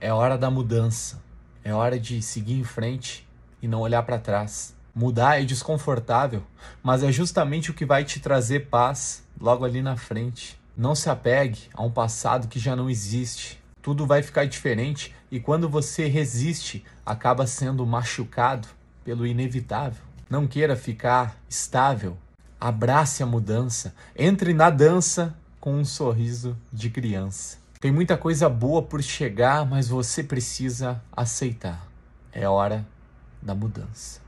É hora da mudança. É hora de seguir em frente e não olhar para trás. Mudar é desconfortável, mas é justamente o que vai te trazer paz logo ali na frente. Não se apegue a um passado que já não existe. Tudo vai ficar diferente e quando você resiste, acaba sendo machucado pelo inevitável. Não queira ficar estável. Abrace a mudança. Entre na dança com um sorriso de criança. Tem muita coisa boa por chegar, mas você precisa aceitar. É hora da mudança.